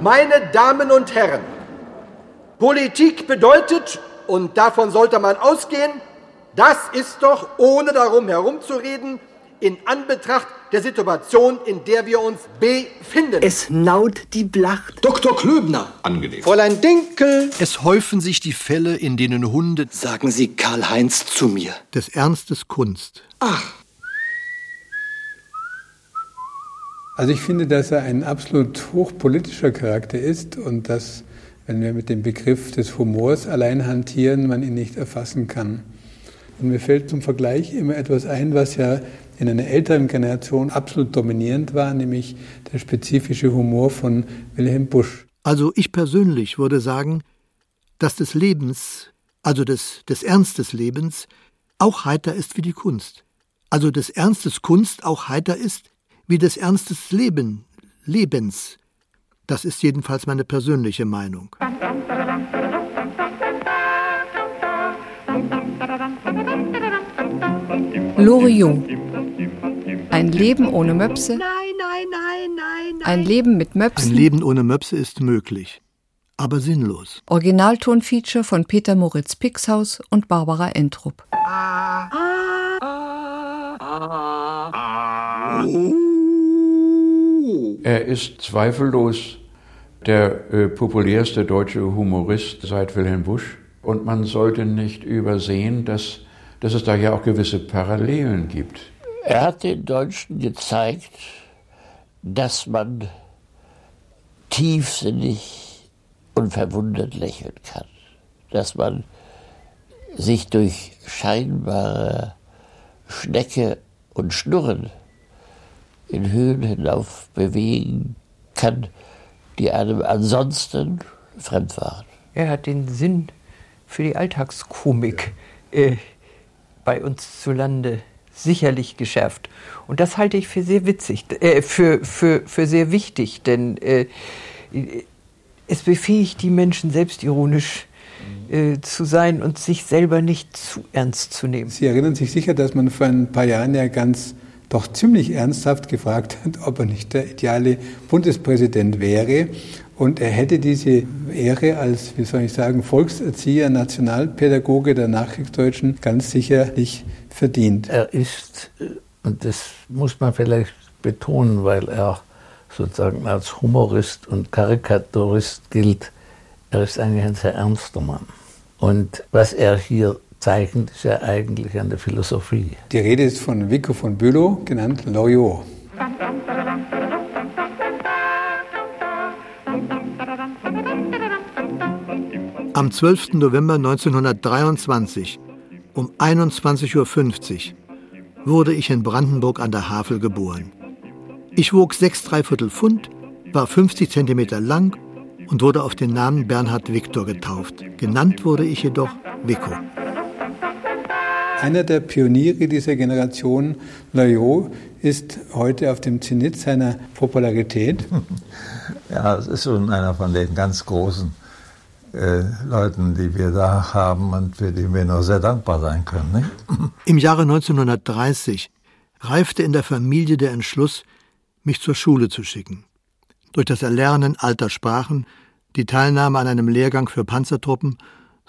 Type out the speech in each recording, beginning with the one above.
Meine Damen und Herren, Politik bedeutet, und davon sollte man ausgehen, das ist doch, ohne darum herumzureden, in Anbetracht der Situation, in der wir uns befinden. Es naut die Blacht. Dr. Klöbner. Angenehm. Fräulein Dinkel. Es häufen sich die Fälle, in denen Hunde. Sagen Sie Karl-Heinz zu mir. Des Ernstes Kunst. Ach. Also ich finde, dass er ein absolut hochpolitischer Charakter ist und dass, wenn wir mit dem Begriff des Humors allein hantieren, man ihn nicht erfassen kann. Und mir fällt zum Vergleich immer etwas ein, was ja in einer älteren Generation absolut dominierend war, nämlich der spezifische Humor von Wilhelm Busch. Also ich persönlich würde sagen, dass des Lebens, also des, des Ernst des Lebens, auch heiter ist wie die Kunst. Also des Ernstes Kunst auch heiter ist wie des Ernstes Leben, Lebens. Das ist jedenfalls meine persönliche Meinung. Loriot. Ein Leben ohne Möpse. Nein, nein, nein, nein, nein. Ein Leben mit Möpsen. Ein Leben ohne Möpse ist möglich, aber sinnlos. Originaltonfeature von Peter Moritz Pixhaus und Barbara Entrup. Er ist zweifellos der äh, populärste deutsche Humorist seit Wilhelm Busch. Und man sollte nicht übersehen, dass, dass es da ja auch gewisse Parallelen gibt. Er hat den Deutschen gezeigt, dass man tiefsinnig und verwundert lächeln kann. Dass man sich durch scheinbare Schnecke und Schnurren in Höhen hinauf bewegen kann, die einem ansonsten fremd waren. Er hat den Sinn für die Alltagskomik äh, bei uns zu Lande sicherlich geschärft. Und das halte ich für sehr witzig, äh, für, für, für sehr wichtig, denn äh, es befähigt die Menschen selbstironisch äh, zu sein und sich selber nicht zu ernst zu nehmen. Sie erinnern sich sicher, dass man vor ein paar Jahren ja ganz doch ziemlich ernsthaft gefragt hat, ob er nicht der ideale Bundespräsident wäre. Und er hätte diese Ehre als, wie soll ich sagen, Volkserzieher, Nationalpädagoge der Nachkriegsdeutschen ganz sicherlich verdient. Er ist, und das muss man vielleicht betonen, weil er sozusagen als Humorist und Karikaturist gilt, er ist eigentlich ein sehr ernster Mann. Und was er hier zeichnet, ist ja eigentlich an der Philosophie. Die Rede ist von Vico von Bülow, genannt Loriot. Am 12. November 1923 um 21.50 Uhr wurde ich in Brandenburg an der Havel geboren. Ich wog sechs Dreiviertel Pfund, war 50 Zentimeter lang und wurde auf den Namen Bernhard Viktor getauft. Genannt wurde ich jedoch Vico. Einer der Pioniere dieser Generation, Loriot, ist heute auf dem Zenit seiner Popularität. Ja, es ist schon einer von den ganz großen äh, Leuten, die wir da haben und für die wir nur sehr dankbar sein können. Nicht? Im Jahre 1930 reifte in der Familie der Entschluss, mich zur Schule zu schicken. Durch das Erlernen alter Sprachen, die Teilnahme an einem Lehrgang für Panzertruppen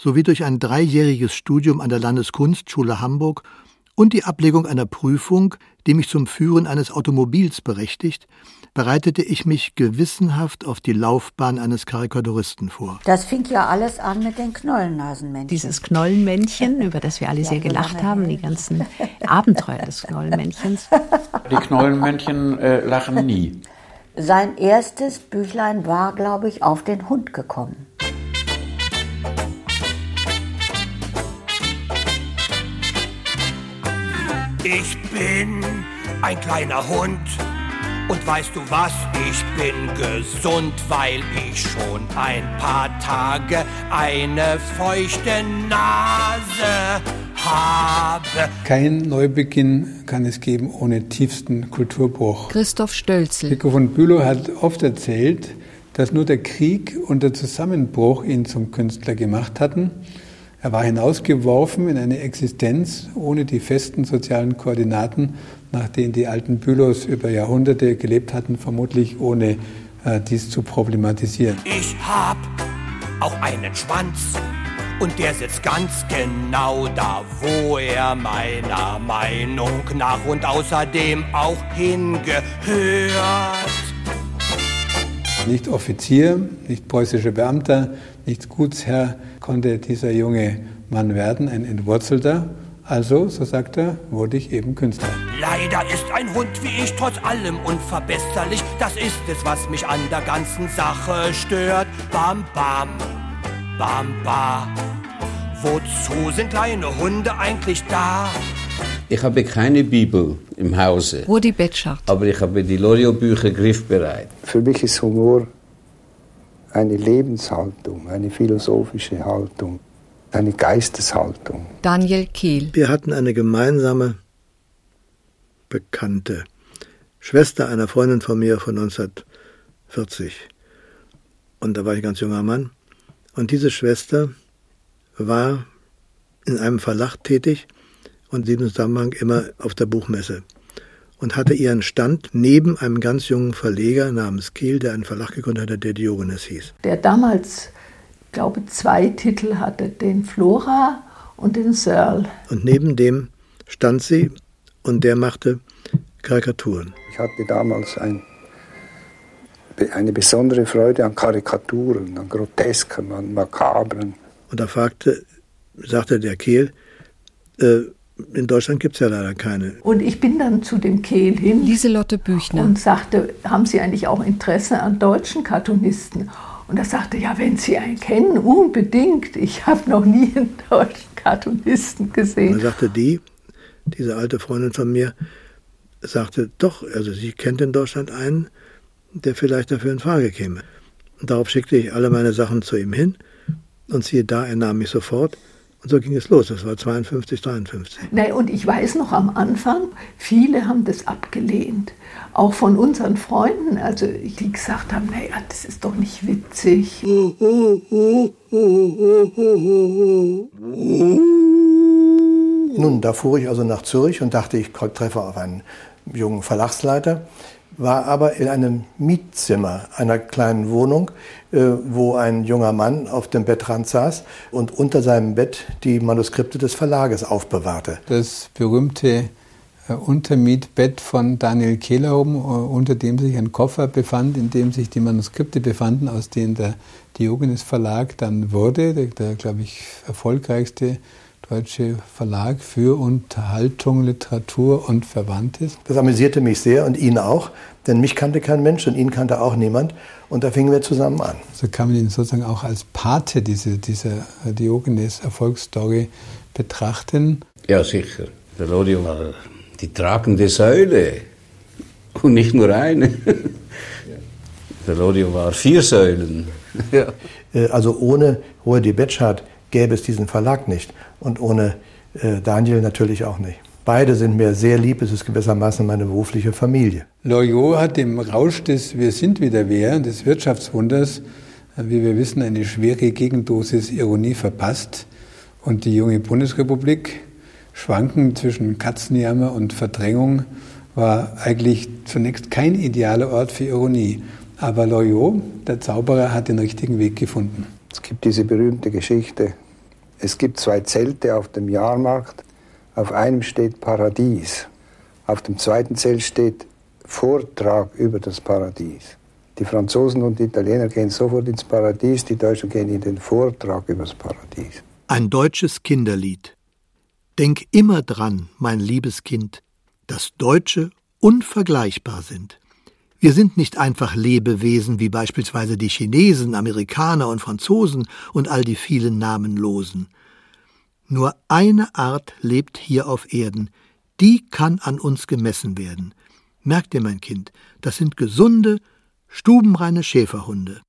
sowie durch ein dreijähriges Studium an der Landeskunstschule Hamburg und die Ablegung einer Prüfung, die mich zum Führen eines Automobils berechtigt, bereitete ich mich gewissenhaft auf die Laufbahn eines Karikaturisten vor. Das fing ja alles an mit den Knollennasenmännchen. Dieses Knollenmännchen, über das wir alle sehr gelacht haben, die ganzen Abenteuer des Knollenmännchens. Die Knollenmännchen äh, lachen nie. Sein erstes Büchlein war, glaube ich, auf den Hund gekommen. Ich bin ein kleiner Hund. Und weißt du was, ich bin gesund, weil ich schon ein paar Tage eine feuchte Nase habe. Kein Neubeginn kann es geben ohne tiefsten Kulturbruch. Christoph Stölzel. Vico von Bülow hat oft erzählt, dass nur der Krieg und der Zusammenbruch ihn zum Künstler gemacht hatten. Er war hinausgeworfen in eine Existenz ohne die festen sozialen Koordinaten, nach denen die alten Bülows über Jahrhunderte gelebt hatten, vermutlich ohne äh, dies zu problematisieren. Ich hab auch einen Schwanz und der sitzt ganz genau da, wo er meiner Meinung nach und außerdem auch hingehört. Nicht Offizier, nicht preußischer Beamter, nicht Gutsherr konnte dieser junge Mann werden, ein Entwurzelter. Also, so sagt er, wurde ich eben Künstler. Leider ist ein Hund wie ich trotz allem unverbesserlich. Das ist es, was mich an der ganzen Sache stört. Bam, bam, bam, bam. Wozu sind kleine Hunde eigentlich da? Ich habe keine Bibel im Hause. Rudi Betschart. Aber ich habe die Loriot-Bücher griffbereit. Für mich ist Humor eine Lebenshaltung, eine philosophische Haltung, eine Geisteshaltung. Daniel Kehl. Wir hatten eine gemeinsame Bekannte, Schwester einer Freundin von mir von 1940. Und da war ich ein ganz junger Mann. Und diese Schwester war in einem Verlag tätig und in diesem Zusammenhang immer auf der Buchmesse und hatte ihren Stand neben einem ganz jungen Verleger namens Kehl, der einen Verlag gegründet hatte, der Diogenes hieß. Der damals, glaube zwei Titel hatte, den Flora und den Searle. Und neben dem stand sie und der machte Karikaturen. Ich hatte damals ein, eine besondere Freude an Karikaturen, an Grotesken, an Makabren. Und da fragte, sagte der Kehl, äh, in Deutschland gibt es ja leider keine. Und ich bin dann zu dem Kehl hin. Lieselotte Büchner. Und sagte, haben Sie eigentlich auch Interesse an deutschen Cartoonisten? Und er sagte, ja, wenn Sie einen kennen, unbedingt. Ich habe noch nie einen deutschen Cartoonisten gesehen. Und dann sagte die, diese alte Freundin von mir, sagte, doch, also sie kennt in Deutschland einen, der vielleicht dafür in Frage käme. Und darauf schickte ich alle meine Sachen zu ihm hin und siehe da, er nahm mich sofort. Und so ging es los. Das war 52, 53. Nee, und ich weiß noch am Anfang, viele haben das abgelehnt. Auch von unseren Freunden, also die gesagt haben, naja, das ist doch nicht witzig. Nun, da fuhr ich also nach Zürich und dachte, ich treffe auf einen jungen Verlagsleiter, war aber in einem Mietzimmer einer kleinen Wohnung, äh, wo ein junger Mann auf dem Bettrand saß und unter seinem Bett die Manuskripte des Verlages aufbewahrte. Das berühmte äh, Untermietbett von Daniel Kehlerhoben, äh, unter dem sich ein Koffer befand, in dem sich die Manuskripte befanden, aus denen der Diogenes Verlag dann wurde, der, der glaube ich, erfolgreichste deutsche Verlag für Unterhaltung, Literatur und Verwandtes. Das amüsierte mich sehr und ihn auch, denn mich kannte kein Mensch und ihn kannte auch niemand. Und da fingen wir zusammen an. So kann man ihn sozusagen auch als Pate diese, dieser Diogenes-Erfolgsstory betrachten. Ja, sicher. Der Loriot war die tragende Säule und nicht nur eine. Der Loriot war vier Säulen. Ja. Also ohne Rudi Betschart gäbe es diesen Verlag nicht und ohne äh, Daniel natürlich auch nicht. Beide sind mir sehr lieb, es ist gewissermaßen meine berufliche Familie. Loriot hat im Rausch des Wir sind wieder wer, des Wirtschaftswunders, äh, wie wir wissen, eine schwere Gegendosis Ironie verpasst. Und die junge Bundesrepublik, schwanken zwischen Katzenjammer und Verdrängung, war eigentlich zunächst kein idealer Ort für Ironie. Aber Loriot, der Zauberer, hat den richtigen Weg gefunden. Es gibt diese berühmte Geschichte. Es gibt zwei Zelte auf dem Jahrmarkt. Auf einem steht Paradies. Auf dem zweiten Zelt steht Vortrag über das Paradies. Die Franzosen und die Italiener gehen sofort ins Paradies, die Deutschen gehen in den Vortrag über das Paradies. Ein deutsches Kinderlied. Denk immer dran, mein liebes Kind, dass Deutsche unvergleichbar sind. Wir sind nicht einfach Lebewesen wie beispielsweise die Chinesen, Amerikaner und Franzosen und all die vielen Namenlosen. Nur eine Art lebt hier auf Erden, die kann an uns gemessen werden. Merk dir, mein Kind, das sind gesunde, stubenreine Schäferhunde.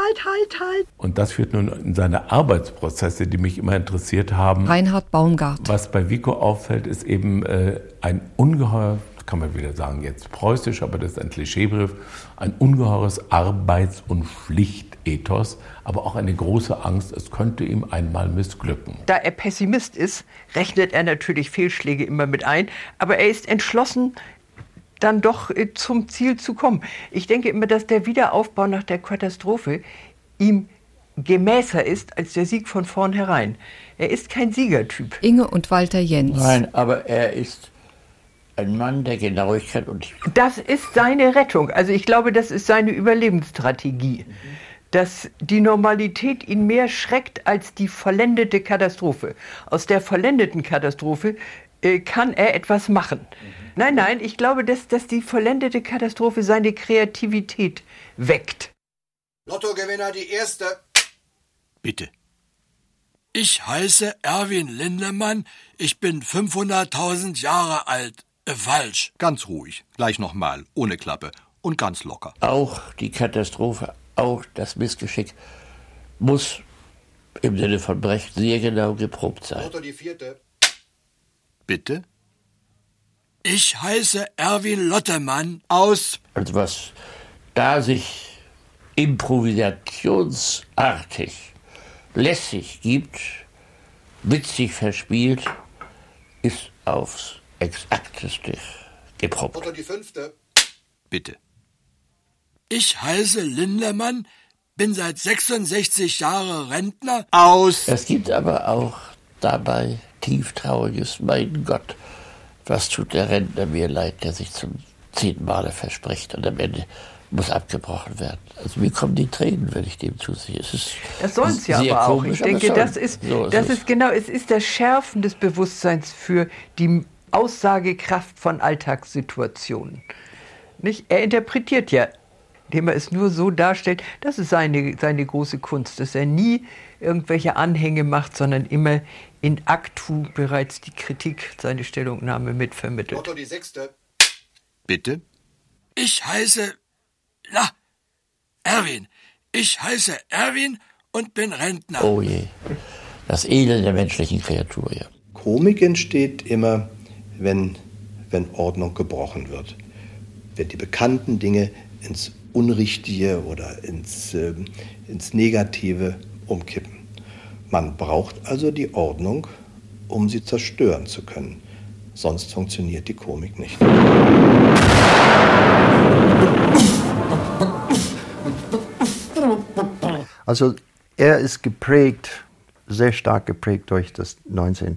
Halt, halt, halt. Und das führt nun in seine Arbeitsprozesse, die mich immer interessiert haben. Reinhard Baumgart. Was bei Vico auffällt, ist eben äh, ein ungeheuer kann man wieder sagen, jetzt preußisch, aber das ist ein Klischeebegriff, ein ungeheures Arbeits- und Pflichtethos, aber auch eine große Angst, es könnte ihm einmal missglücken. Da er Pessimist ist, rechnet er natürlich Fehlschläge immer mit ein, aber er ist entschlossen, dann doch äh, zum Ziel zu kommen. Ich denke immer, dass der Wiederaufbau nach der Katastrophe ihm gemäßer ist als der Sieg von vornherein. Er ist kein Siegertyp. Inge und Walter Jens. Nein, aber er ist ein Mann der Genauigkeit und Das ist seine Rettung. Also ich glaube, das ist seine Überlebensstrategie. Dass die Normalität ihn mehr schreckt als die vollendete Katastrophe. Aus der vollendeten Katastrophe äh, kann er etwas machen. Nein, nein, ich glaube, dass, dass die vollendete Katastrophe seine Kreativität weckt. Lottogewinner die erste. Bitte. Ich heiße Erwin Lindemann. Ich bin 500.000 Jahre alt. Äh, falsch. Ganz ruhig. Gleich nochmal. Ohne Klappe. Und ganz locker. auch die Katastrophe, auch das Missgeschick muss im Sinne von Brecht sehr genau geprobt sein. Lotto die vierte. Bitte? Ich heiße Erwin Lottemann aus. Also was da sich improvisationsartig lässig gibt, witzig verspielt, ist aufs Exakteste geprobt. Lotto die fünfte. Bitte. Ich heiße Lindemann, bin seit 66 Jahren Rentner aus. Es gibt aber auch dabei tieftrauriges, mein Gott, was tut der Rentner mir leid, der sich zum zehnten Male verspricht und am Ende muss abgebrochen werden. Also mir kommen die Tränen, wenn ich dem zusehe. Es ist Das soll es ja aber auch. komisch, Ich denke, das ist, So das ist genau, es ist das Schärfen des Bewusstseins für die Aussagekraft von Alltagssituationen. Nicht? Er interpretiert ja, indem er es nur so darstellt, das ist seine, seine große Kunst, dass er nie irgendwelche Anhänge macht, sondern immer in actu bereits die Kritik, seine Stellungnahme mitvermittelt. Lotto die sechste. Bitte? Ich heiße. Na, Erwin. Ich heiße Erwin und bin Rentner. Oh je. Das Elend der menschlichen Kreatur, ja. Komik entsteht immer, wenn, wenn Ordnung gebrochen wird. Wenn die bekannten Dinge ins Unrichtige oder ins, ähm, ins Negative umkippen. Man braucht also die Ordnung, um sie zerstören zu können. Sonst funktioniert die Komik nicht. Also er ist geprägt, sehr stark geprägt durch das 19.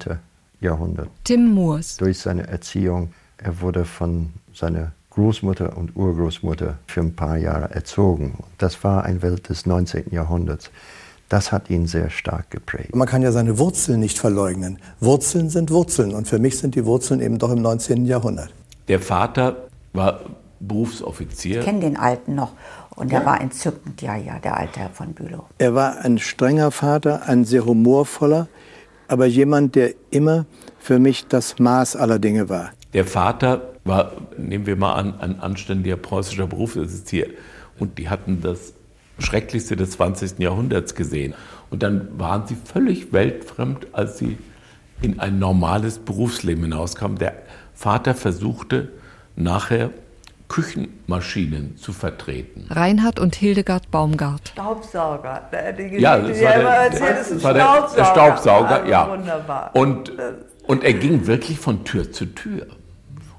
Jahrhundert. Tim Moors. Durch seine Erziehung. Er wurde von seiner Großmutter und Urgroßmutter für ein paar Jahre erzogen. Das war ein Welt des 19. Jahrhunderts. Das hat ihn sehr stark geprägt. Man kann ja seine Wurzeln nicht verleugnen. Wurzeln sind Wurzeln und für mich sind die Wurzeln eben doch im 19. Jahrhundert. Der Vater war Ich Berufsoffizier. kenne den Alten noch und Ja. war entzückend, ja, ja, der alte Herr von Bülow. Er war ein strenger Vater, ein sehr humorvoller, aber jemand, der immer für mich das Maß aller Dinge war. Der Vater war, nehmen wir mal an, ein anständiger preußischer Berufsoffizier. Und die hatten das Schrecklichste des 20. Jahrhunderts gesehen. Und dann waren sie völlig weltfremd, als sie in ein normales Berufsleben hinauskamen. Der Vater versuchte nachher Küchenmaschinen zu vertreten. Reinhard und Hildegard Baumgart. Staubsauger. Die Ja, das war er der, erzählt, ist ein das war der, der Staubsauger. Staubsauger. Also ja. Wunderbar. Und, und er ging wirklich von Tür zu Tür.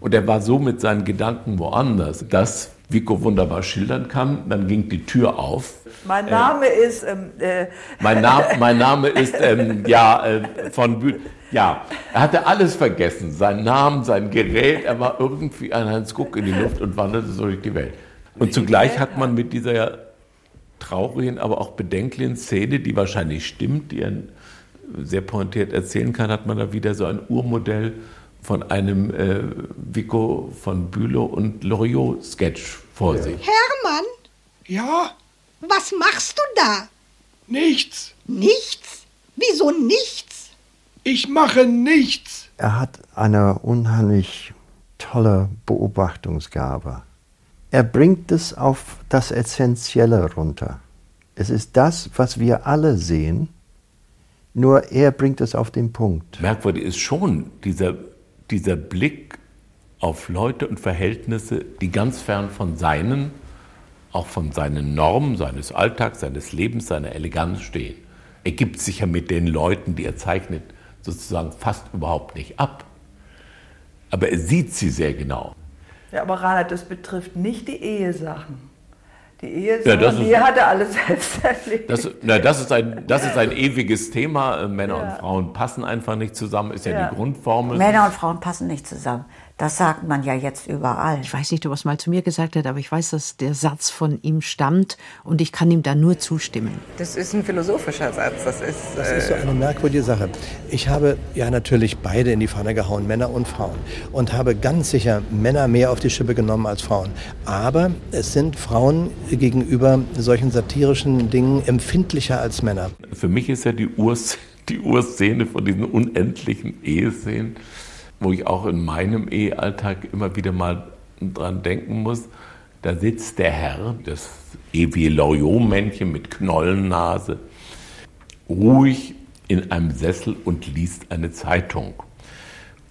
Und er war so mit seinen Gedanken woanders, dass Vico wunderbar schildern kann. Dann ging die Tür auf. Mein Name ist. Ähm, äh, Mein, Name, mein Name ist, ähm, ja, äh, von Bü Ja, er hatte alles vergessen. Seinen Namen, sein Gerät. Er war irgendwie ein Heinz Guck in die Luft und wanderte so durch die Welt. Und zugleich hat man mit dieser traurigen, aber auch bedenklichen Szene, die wahrscheinlich stimmt, die er sehr pointiert erzählen kann, hat man da wieder so ein Urmodell von einem äh, Vico von Bülow und Loriot-Sketch vor sich. Hermann, Ja, was machst du da? nichts. Nichts? Wieso nichts? Ich mache nichts. Er hat eine unheimlich tolle Beobachtungsgabe. Er bringt es auf das Essentielle runter. Es ist das, was wir alle sehen, nur er bringt es auf den Punkt. Merkwürdig ist schon dieser, dieser Blick auf Leute und Verhältnisse, die ganz fern von seinen, auch von seinen Normen, seines Alltags, seines Lebens, seiner Eleganz stehen. Er gibt sich ja mit den Leuten, die er zeichnet, sozusagen fast überhaupt nicht ab. Aber er sieht sie sehr genau. Ja, aber Reinhard, das betrifft nicht die Ehesachen. Die Ehesachen, Ja, das ist- die hat er alles selbst erlebt. Das, na, das, ist ein, das ist ein ewiges Thema. Äh, Männer Ja. und Frauen passen einfach nicht zusammen, ist ja, Ja. die Grundformel. Männer und Frauen passen nicht zusammen. Das sagt man ja jetzt überall. Ich weiß nicht, ob er es mal zu mir gesagt hat, aber ich weiß, dass der Satz von ihm stammt und ich kann ihm da nur zustimmen. Das ist ein philosophischer Satz. Das ist, Das ist so eine merkwürdige Sache. Ich habe ja natürlich beide in die Pfanne gehauen, Männer und Frauen. Und habe ganz sicher Männer mehr auf die Schippe genommen als Frauen. Aber es sind Frauen gegenüber solchen satirischen Dingen empfindlicher als Männer. Für mich ist ja die, Urs, die Urszene von diesen unendlichen Eheszenen, wo ich auch in meinem Ehealltag immer wieder mal dran denken muss. Da sitzt der Herr, das ewige Loriot-Männchen mit Knollennase, ruhig in einem Sessel und liest eine Zeitung.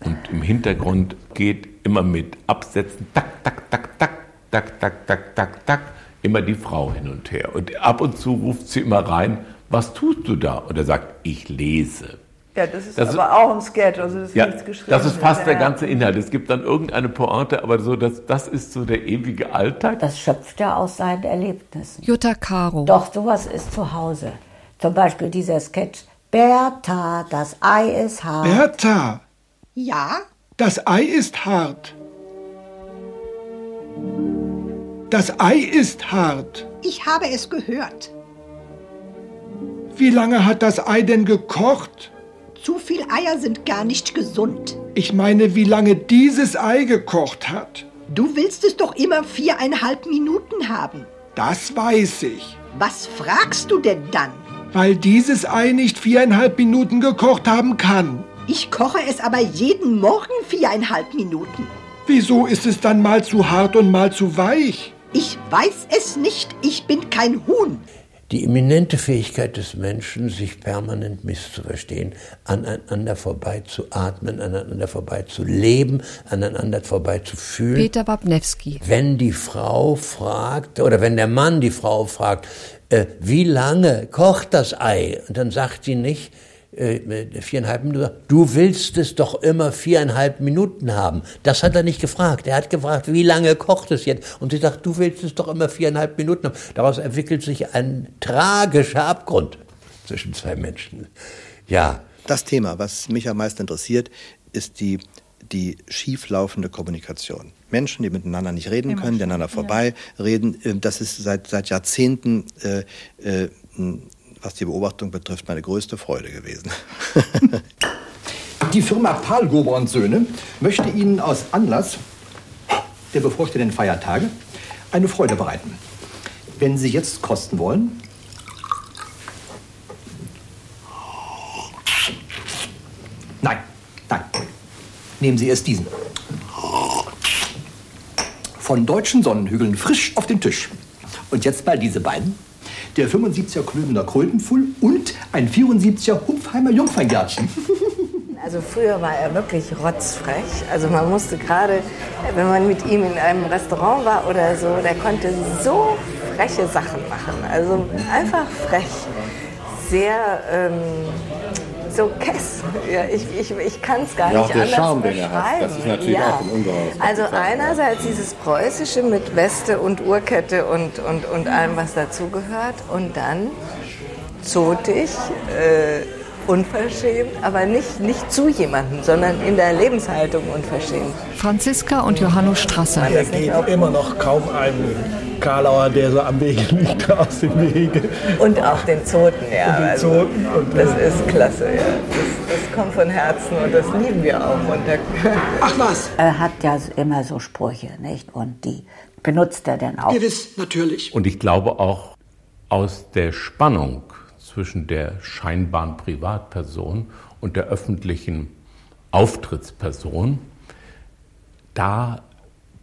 Und im Hintergrund geht immer mit Absätzen, tak, tak, tak, tak, tak, tak, tak, tak, tak, immer die Frau hin und her. Und ab und zu ruft sie immer rein, was tust du da? Und er sagt, ich lese. Ja, das ist Das ist- aber auch ein Sketch, also das ist Ja, nichts geschrieben. das ist fast Ja, der ja. ganze Inhalt. Es gibt dann irgendeine Pointe, aber so, das, das ist so der ewige Alltag. Das schöpft er aus seinen Erlebnissen. Jutta Caro. Doch, sowas ist zu Hause. Zum Beispiel dieser Sketch. Bertha, das Ei ist hart. Bertha, Ja? das Ei ist hart. Das Ei ist hart. Ich habe es gehört. Wie lange hat das Ei denn gekocht? Zu viel Eier sind gar nicht gesund. Ich meine, wie lange dieses Ei gekocht hat. Du willst es doch immer viereinhalb Minuten haben. Das weiß ich. Was fragst du denn dann? Weil dieses Ei nicht viereinhalb Minuten gekocht haben kann. Ich koche es aber jeden Morgen viereinhalb Minuten. Wieso ist es dann mal zu hart und mal zu weich? Ich weiß es nicht. Ich bin kein Huhn. Die eminente Fähigkeit des Menschen, sich permanent misszuverstehen, aneinander vorbei zu atmen, aneinander vorbei zu leben, aneinander vorbei zu fühlen. Peter Wabnewski. Wenn die Frau fragt, oder wenn der Mann die Frau fragt, äh, wie lange kocht das Ei? Und dann sagt sie nicht, äh, viereinhalb Minuten, du willst es doch immer viereinhalb Minuten haben. Das hat er nicht gefragt. Er hat gefragt, wie lange kocht es jetzt? Und sie sagt, du willst es doch immer viereinhalb Minuten haben. Daraus entwickelt sich ein tragischer Abgrund zwischen zwei Menschen. Ja. Das Thema, was mich am meisten interessiert, ist die, die schieflaufende Kommunikation. Menschen, die miteinander nicht reden können, die schon, aneinander ja. vorbei reden, äh, das ist seit, seit Jahrzehnten, äh, äh, was die Beobachtung betrifft, meine größte Freude gewesen. Die Firma Palgober und Söhne möchte Ihnen aus Anlass der bevorstehenden Feiertage eine Freude bereiten. Wenn Sie jetzt kosten wollen. Nein, nein. Nehmen Sie erst diesen. Von deutschen Sonnenhügeln frisch auf den Tisch. Und jetzt mal diese beiden. Der 75er Klöbener Krötenfull und ein 74er Hupfheimer Jungferngärtchen. Also früher war er wirklich rotzfrech. Also man musste gerade, wenn man mit ihm in einem Restaurant war oder so, der konnte so freche Sachen machen. Also einfach frech. Sehr ähm, so kess. Ja, ich ich, ich kann es gar Ja, nicht auch der anders Charme, den er beschreiben. hat, das ist natürlich ja. auch ein ungeheures Also einerseits dieses Preußische mit Weste und Uhrkette und, und, und allem, was dazugehört. Und dann zotig, äh, unverschämt, aber nicht, nicht zu jemandem, sondern in der Lebenshaltung unverschämt. Franziska und Johanno Strasser. Er geht immer noch kaum einem Karlauer, der so am Wege liegt, aus dem Wege. Und auch den Zoten, ja. Und den also, Zoten und- das ist klasse, ja. Das, das kommt von Herzen und das lieben wir auch. Und der, Ach was? Er hat ja immer so Sprüche, nicht? Und die benutzt er dann auch. Gewiss, natürlich. Und ich glaube auch aus der Spannung zwischen der scheinbaren Privatperson und der öffentlichen Auftrittsperson, da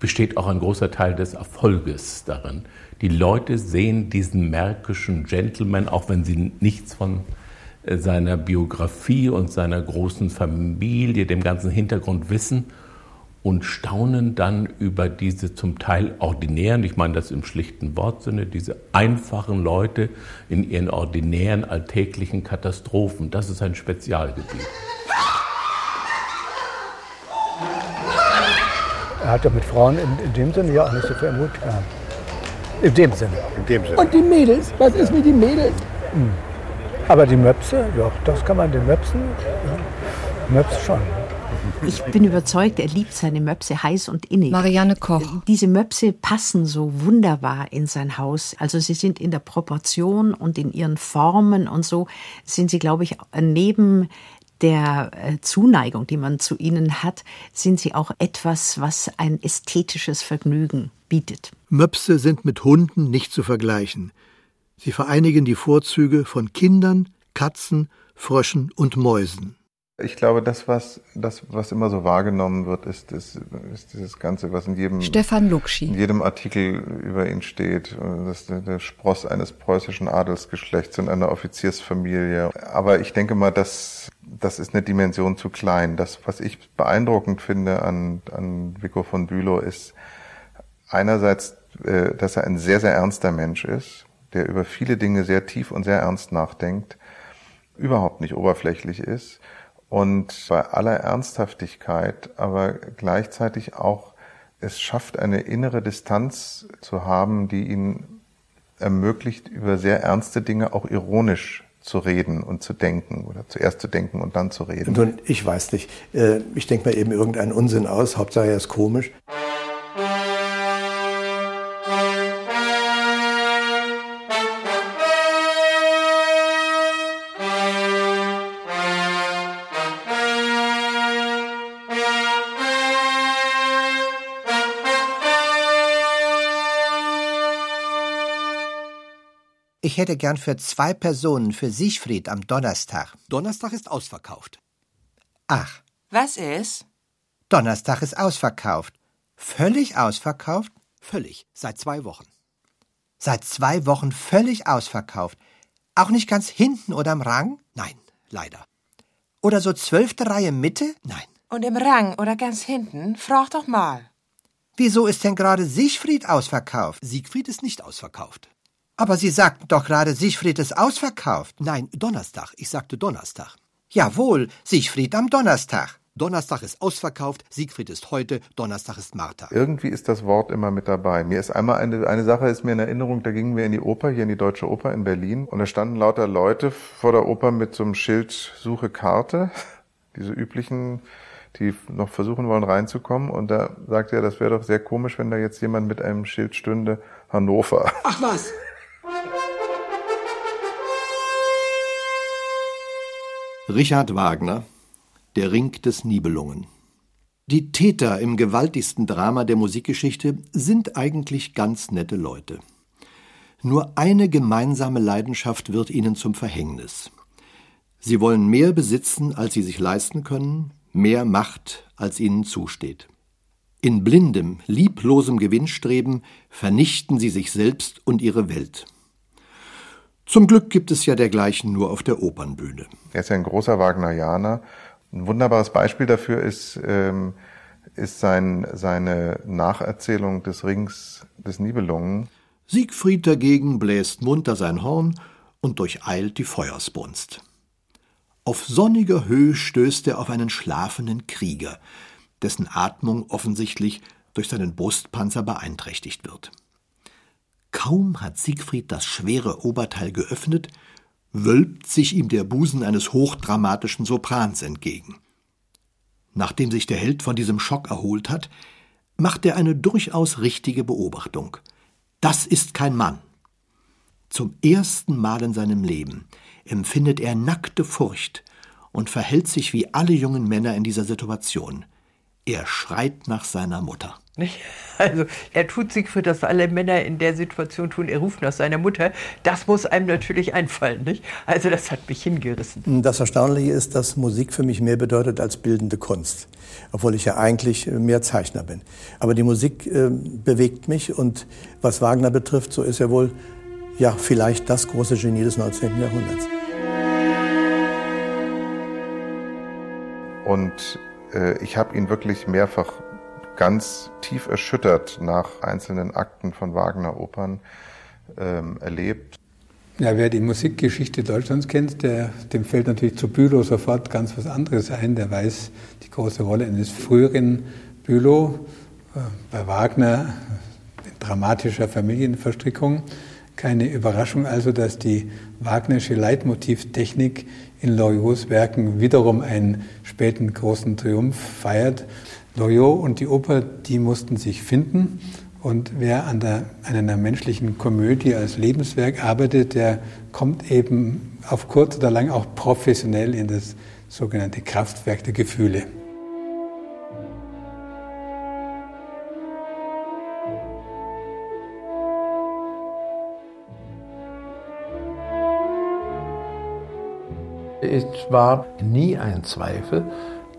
besteht auch ein großer Teil des Erfolges darin. Die Leute sehen diesen märkischen Gentleman, auch wenn sie nichts von äh, seiner Biografie und seiner großen Familie, dem ganzen Hintergrund wissen, und staunen dann über diese zum Teil ordinären, ich meine das im schlichten Wortsinne, diese einfachen Leute in ihren ordinären alltäglichen Katastrophen. Das ist ein Spezialgebiet. Hat ja mit Frauen in, in dem Sinne ja auch nicht so viel Mut gehabt. In dem Sinne. In dem Sinne. Und die Mädels? Was ist mit den Mädels? Hm. Aber die Möpse, ja, das kann man den Möpsen, ja, Möps schon. Ich bin überzeugt, er liebt seine Möpse heiß und innig. Marianne Koch. Diese Möpse passen so wunderbar in sein Haus. Also sie sind in der Proportion und in ihren Formen und so sind sie, glaube ich, neben der äh, Zuneigung, die man zu ihnen hat, sind sie auch etwas, was ein ästhetisches Vergnügen bietet. Möpse sind mit Hunden nicht zu vergleichen. Sie vereinigen die Vorzüge von Kindern, Katzen, Fröschen und Mäusen. Ich glaube, das, was, das, was immer so wahrgenommen wird, ist, ist, ist dieses Ganze, was in jedem, Stefan Luxi. in jedem Artikel über ihn steht. Das ist der, der Spross eines preußischen Adelsgeschlechts und einer Offiziersfamilie. Aber ich denke mal, das, das ist eine Dimension zu klein. Das, was ich beeindruckend finde an, an Vico von Bülow, ist einerseits, äh, dass er ein sehr, sehr ernster Mensch ist, der über viele Dinge sehr tief und sehr ernst nachdenkt, überhaupt nicht oberflächlich ist und bei aller Ernsthaftigkeit, aber gleichzeitig auch es schafft, eine innere Distanz zu haben, die ihn ermöglicht, über sehr ernste Dinge auch ironisch zu reden und zu denken oder zuerst zu denken und dann zu reden. Nun, ich weiß nicht. Äh, ich denke mir eben irgendeinen Unsinn aus, Hauptsache er ist komisch. Ich hätte gern für zwei Personen für Siegfried am Donnerstag. Donnerstag ist ausverkauft. Ach, Was ist? Donnerstag ist ausverkauft. Völlig ausverkauft? Völlig. Seit zwei Wochen. Seit zwei Wochen völlig ausverkauft. Auch nicht ganz hinten oder am Rang? Nein, leider. Oder so zwölfte Reihe Mitte? Nein. Und im Rang oder ganz hinten? Frag doch mal. Wieso ist denn gerade Siegfried ausverkauft? Siegfried ist nicht ausverkauft. Aber Sie sagten doch gerade, Siegfried ist ausverkauft. Nein, Donnerstag. Ich sagte Donnerstag. Jawohl, Siegfried am Donnerstag. Donnerstag ist ausverkauft, Siegfried ist heute, Donnerstag ist Martha. Irgendwie ist das Wort immer mit dabei. Mir ist einmal eine, eine Sache ist mir in Erinnerung, da gingen wir in die Oper, hier in die Deutsche Oper in Berlin, und da standen lauter Leute vor der Oper mit so einem Schild Suche Karte, diese üblichen, die noch versuchen wollen reinzukommen, und da sagte er, das wäre doch sehr komisch, wenn da jetzt jemand mit einem Schild stünde, Hannover. Ach was! Richard Wagner Der Ring des Nibelungen Die Täter im gewaltigsten Drama der Musikgeschichte sind eigentlich ganz nette Leute. Nur eine gemeinsame Leidenschaft wird ihnen zum Verhängnis. Sie wollen mehr besitzen, als sie sich leisten können, mehr Macht, als ihnen zusteht. In blindem, lieblosem Gewinnstreben vernichten sie sich selbst und ihre Welt. Zum Glück gibt es ja dergleichen nur auf der Opernbühne. Er ist ja ein großer Wagnerianer. Ein wunderbares Beispiel dafür ist, ähm, ist sein, seine Nacherzählung des Rings des Nibelungen. Siegfried dagegen bläst munter sein Horn und durcheilt die Feuersbrunst. Auf sonniger Höhe stößt er auf einen schlafenden Krieger, dessen Atmung offensichtlich durch seinen Brustpanzer beeinträchtigt wird. Kaum hat Siegfried das schwere Oberteil geöffnet, wölbt sich ihm der Busen eines hochdramatischen Soprans entgegen. Nachdem sich der Held von diesem Schock erholt hat, macht er eine durchaus richtige Beobachtung. Das ist kein Mann. Zum ersten Mal in seinem Leben empfindet er nackte Furcht und verhält sich wie alle jungen Männer in dieser Situation. Er schreit nach seiner Mutter. Also er tut Siegfried, das alle Männer in der Situation tun. Er ruft nach seiner Mutter. Das muss einem natürlich einfallen. Nicht? Also das hat mich hingerissen. Das Erstaunliche ist, dass Musik für mich mehr bedeutet als bildende Kunst, obwohl ich ja eigentlich mehr Zeichner bin. Aber die Musik äh, bewegt mich und was Wagner betrifft, so ist er wohl ja vielleicht das große Genie des 19. Jahrhunderts. Und ich habe ihn wirklich mehrfach ganz tief erschüttert nach einzelnen Akten von Wagner-Opern ähm, erlebt. Ja, wer die Musikgeschichte Deutschlands kennt, der, dem fällt natürlich zu Bülow sofort ganz was anderes ein. Der weiß die große Rolle eines früheren Bülow äh, bei Wagner in dramatischer Familienverstrickung. Keine Überraschung also, dass die Wagnersche Leitmotivtechnik in Loriots Werken wiederum einen späten großen Triumph feiert. Loriot und die Oper, die mussten sich finden. Und wer an, der, an einer menschlichen Komödie als Lebenswerk arbeitet, der kommt eben auf kurz oder lang auch professionell in das sogenannte Kraftwerk der Gefühle. Es war nie ein Zweifel,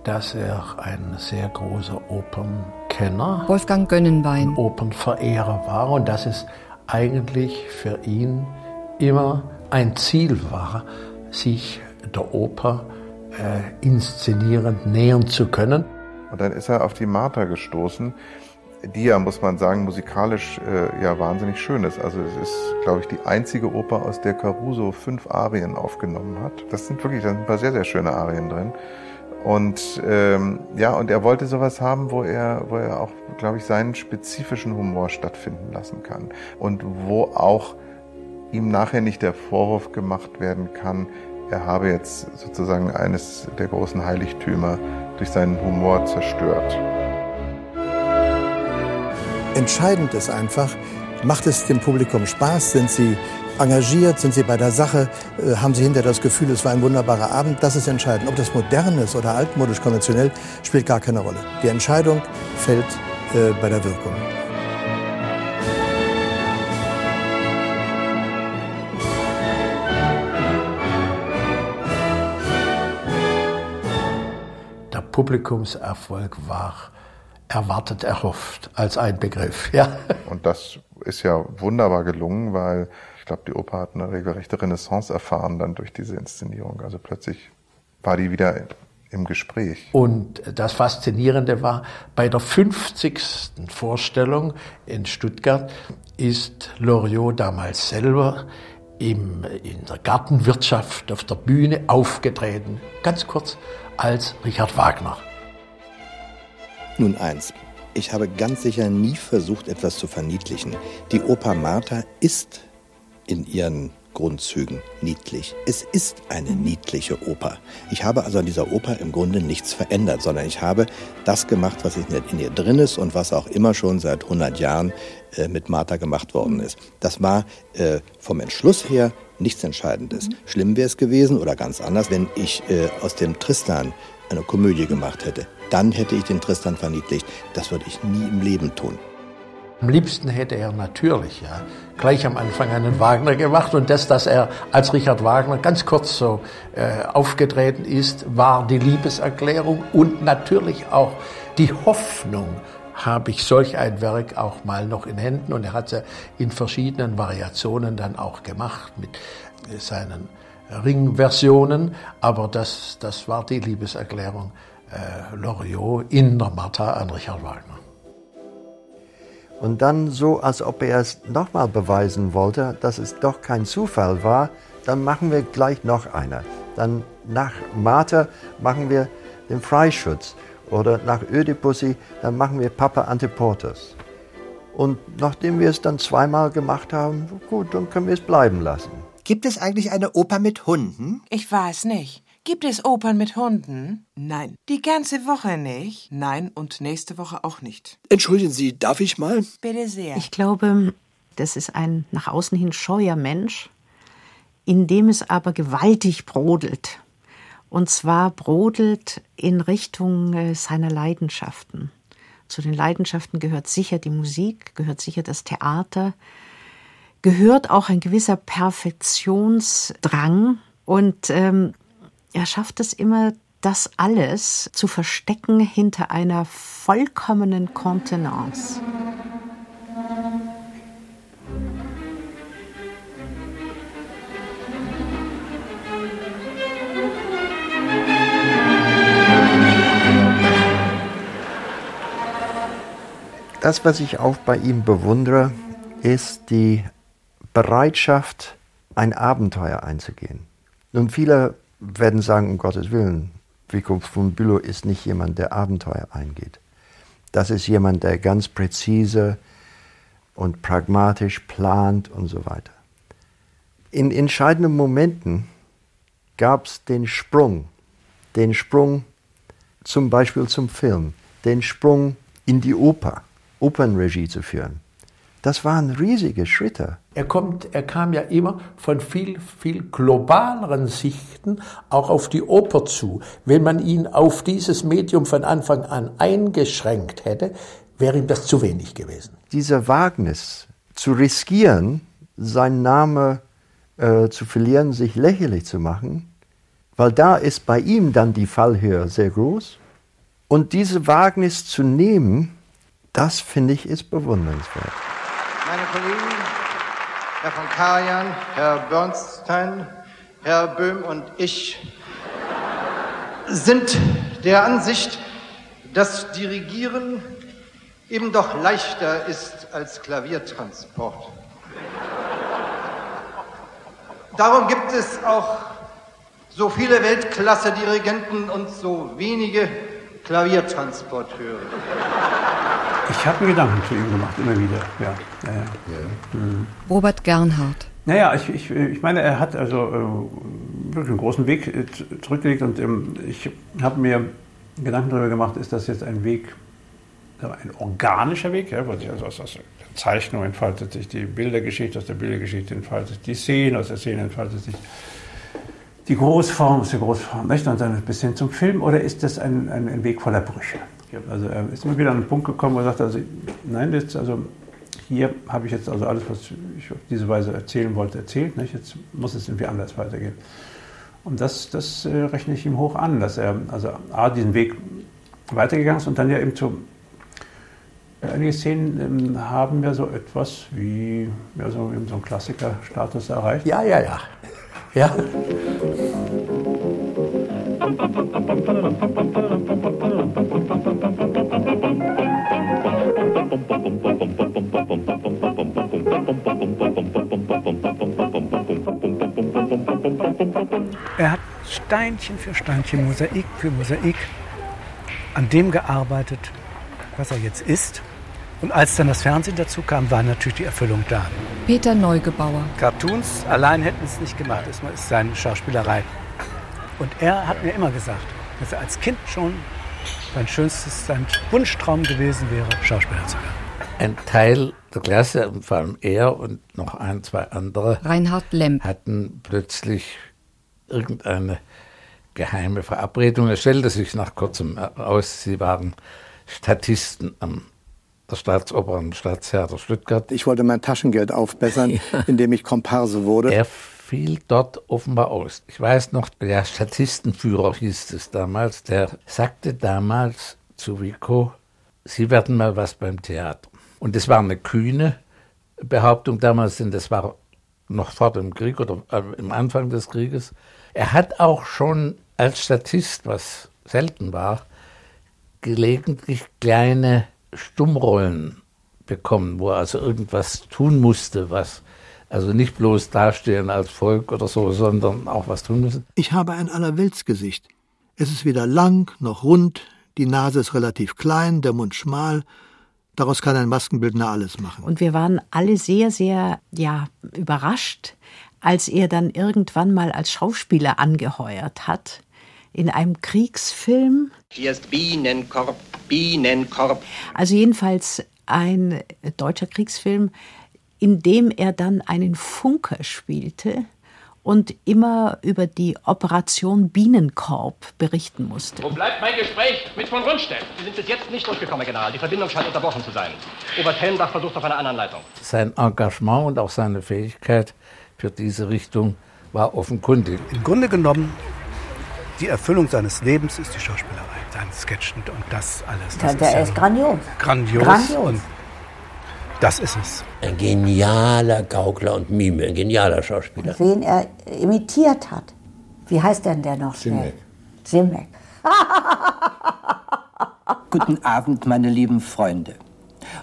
dass er ein sehr großer Opernkenner, Wolfgang Gönnenwein, Opernverehrer war und dass es eigentlich für ihn immer ein Ziel war, sich der Oper äh, inszenierend nähern zu können. Und dann ist er auf die Martha gestoßen, die ja, muss man sagen, musikalisch äh, ja wahnsinnig schön ist. Also es ist, glaube ich, die einzige Oper, aus der Caruso fünf Arien aufgenommen hat. Das sind wirklich, da sind ein paar sehr, sehr schöne Arien drin. Und ähm, ja, und er wollte sowas haben, wo er, wo er auch, glaube ich, seinen spezifischen Humor stattfinden lassen kann. Und wo auch ihm nachher nicht der Vorwurf gemacht werden kann, er habe jetzt sozusagen eines der großen Heiligtümer durch seinen Humor zerstört. Entscheidend ist einfach, macht es dem Publikum Spaß? Sind sie engagiert? Sind sie bei der Sache? Äh, haben sie hinter das Gefühl, es war ein wunderbarer Abend? Das ist entscheidend. Ob das modern ist oder altmodisch, konventionell, spielt gar keine Rolle. Die Entscheidung fällt äh, bei der Wirkung. Der Publikumserfolg war erwartet, erhofft als ein Begriff. Ja. Und das ist ja wunderbar gelungen, weil ich glaube, die Oper hat eine regelrechte Renaissance erfahren dann durch diese Inszenierung. Also plötzlich war die wieder im Gespräch. Und das Faszinierende war, bei der 50. Vorstellung in Stuttgart ist Loriot damals selber im, in der Gartenwirtschaft auf der Bühne aufgetreten, ganz kurz als Richard Wagner. Nun eins. Ich habe ganz sicher nie versucht, etwas zu verniedlichen. Die Oper Martha ist in ihren Grundzügen niedlich. Es ist eine niedliche Oper. Ich habe also an dieser Oper im Grunde nichts verändert, sondern ich habe das gemacht, was in ihr drin ist und was auch immer schon seit 100 Jahren äh, mit Martha gemacht worden ist. Das war äh, vom Entschluss her nichts Entscheidendes. Schlimm wäre es gewesen oder ganz anders, wenn ich äh, aus dem Tristan eine Komödie gemacht hätte. Dann hätte ich den Tristan verniedlicht. Das würde ich nie im Leben tun. Am liebsten hätte er natürlich ja, gleich am Anfang einen Wagner gemacht und das, dass er als Richard Wagner ganz kurz so äh, aufgetreten ist, war die Liebeserklärung und natürlich auch die Hoffnung, habe ich solch ein Werk auch mal noch in Händen und er hat es in verschiedenen Variationen dann auch gemacht mit äh, seinen Ringversionen, aber das, das war die Liebeserklärung äh, Loriot in der Martha an Richard Wagner. Und dann so, als ob er es nochmal beweisen wollte, dass es doch kein Zufall war, dann machen wir gleich noch eine. Dann nach Martha machen wir den Freischutz. Oder nach Ödipussy, dann machen wir Papa Antiportus. Und nachdem wir es dann zweimal gemacht haben, gut, dann können wir es bleiben lassen. Gibt es eigentlich eine Oper mit Hunden? Ich weiß nicht. Gibt es Opern mit Hunden? Nein. Die ganze Woche nicht? Nein, und nächste Woche auch nicht. Entschuldigen Sie, darf ich mal? Bitte sehr. Ich glaube, das ist ein nach außen hin scheuer Mensch, in dem es aber gewaltig brodelt. Und zwar brodelt in Richtung äh, seiner Leidenschaften. Zu den Leidenschaften gehört sicher die Musik, gehört sicher das Theater, gehört auch ein gewisser Perfektionsdrang. Und ähm, er schafft es immer, das alles zu verstecken hinter einer vollkommenen Kontenance. Das, was ich auch bei ihm bewundere, ist die Bereitschaft, ein Abenteuer einzugehen. Nun, viele werden sagen, um Gottes Willen, Vico von Bülow ist nicht jemand, der Abenteuer eingeht. Das ist jemand, der ganz präzise und pragmatisch plant und so weiter. In entscheidenden Momenten gab es den Sprung, den Sprung zum Beispiel zum Film, den Sprung in die Oper, Opernregie zu führen. Das waren riesige Schritte. Er, kommt, er kam ja immer von viel, viel globaleren Sichten auch auf die Oper zu. Wenn man ihn auf dieses Medium von Anfang an eingeschränkt hätte, wäre ihm das zu wenig gewesen. Dieser Wagnis zu riskieren, seinen Namen äh, zu verlieren, sich lächerlich zu machen, weil da ist bei ihm dann die Fallhöhe sehr groß. Und diese Wagnis zu nehmen, das finde ich ist bewundernswert. Meine Kollegen, Herr von Karajan, Herr Bernstein, Herr Böhm und ich sind der Ansicht, dass Dirigieren eben doch leichter ist als Klaviertransport. Darum gibt es auch so viele Weltklasse-Dirigenten und so wenige Klaviertransporteure. Ich habe mir Gedanken zu ihm gemacht, immer wieder. Ja, ja, ja. Mhm. Robert Gernhardt. Naja, ich, ich, ich meine, er hat also äh, wirklich einen großen Weg äh, zurückgelegt und ähm, ich habe mir Gedanken darüber gemacht, ist das jetzt ein Weg, ein organischer Weg, ja, wo sich also aus, aus der Zeichnung entfaltet sich die Bildergeschichte, aus der Bildergeschichte entfaltet sich die Szene, aus der Szene entfaltet sich die Großform, aus der Großform, nicht? und dann bis hin zum Film, oder ist das ein, ein, ein Weg voller Brüche? Also er ist immer wieder an einen Punkt gekommen, wo er sagt, also, nein, jetzt, also hier habe ich jetzt also alles, was ich auf diese Weise erzählen wollte, erzählt. Nicht? Jetzt muss es irgendwie anders weitergehen. Und das, das äh, rechne ich ihm hoch an, dass er also A, diesen Weg weitergegangen ist und dann ja eben zu. Einige Szenen ähm, haben ja so etwas wie ja, so, so einen Klassikerstatus erreicht. Ja, ja, ja. Ja. Er hat Steinchen für Steinchen, Mosaik für Mosaik an dem gearbeitet, was er jetzt ist. Und als dann das Fernsehen dazu kam, war natürlich die Erfüllung da. Peter Neugebauer. Cartoons allein hätten es nicht gemacht. Das ist seine Schauspielerei. Und er hat mir immer gesagt, dass er als Kind schon sein schönstes, sein Wunschtraum gewesen wäre, Schauspieler zu werden. Ein Teil der Klasse, und vor allem er und noch ein, zwei andere, Reinhard Lemp. hatten plötzlich irgendeine geheime Verabredung. Es stellte sich nach kurzem aus, sie waren Statisten am der Staatsoper und Staatstheater Stuttgart. Ich wollte mein Taschengeld aufbessern, ja. indem ich Komparse wurde. Er fiel dort offenbar aus. Ich weiß noch, der Statistenführer hieß es damals, der sagte damals zu Vico, Sie werden mal was beim Theater. Und das war eine kühne Behauptung damals, denn das war noch vor dem Krieg oder äh, im Anfang des Krieges. Er hat auch schon als Statist, was selten war, gelegentlich kleine Stummrollen bekommen, wo er also irgendwas tun musste, was also nicht bloß dastehen als Volk oder so, sondern auch was tun müssen. Ich habe ein Allerweltsgesicht. Es ist weder lang noch rund, die Nase ist relativ klein, der Mund schmal. Daraus kann ein Maskenbildner alles machen. Und wir waren alle sehr, sehr ja, überrascht, als er dann irgendwann mal als Schauspieler angeheuert hat in einem Kriegsfilm. Hier ist Bienenkorb, Bienenkorb. Also jedenfalls ein deutscher Kriegsfilm, in dem er dann einen Funker spielte und immer über die Operation Bienenkorb berichten musste. Wo bleibt mein Gespräch mit von Rundstedt? Sie sind bis jetzt nicht durchgekommen, Herr General. Die Verbindung scheint unterbrochen zu sein. Obert Hellenbach versucht auf einer anderen Leitung. Sein Engagement und auch seine Fähigkeit für diese Richtung war offenkundig. Im Grunde genommen die Erfüllung seines Lebens ist die Schauspielerei, sein Sketchen und das alles. Das ja, der ist, ja ist grandios. Grandios. grandios. Und das ist es. Ein genialer Gaukler und Mime, ein genialer Schauspieler. Wen er imitiert hat. Wie heißt denn der noch schnell? Zimmek. Guten Abend, meine lieben Freunde.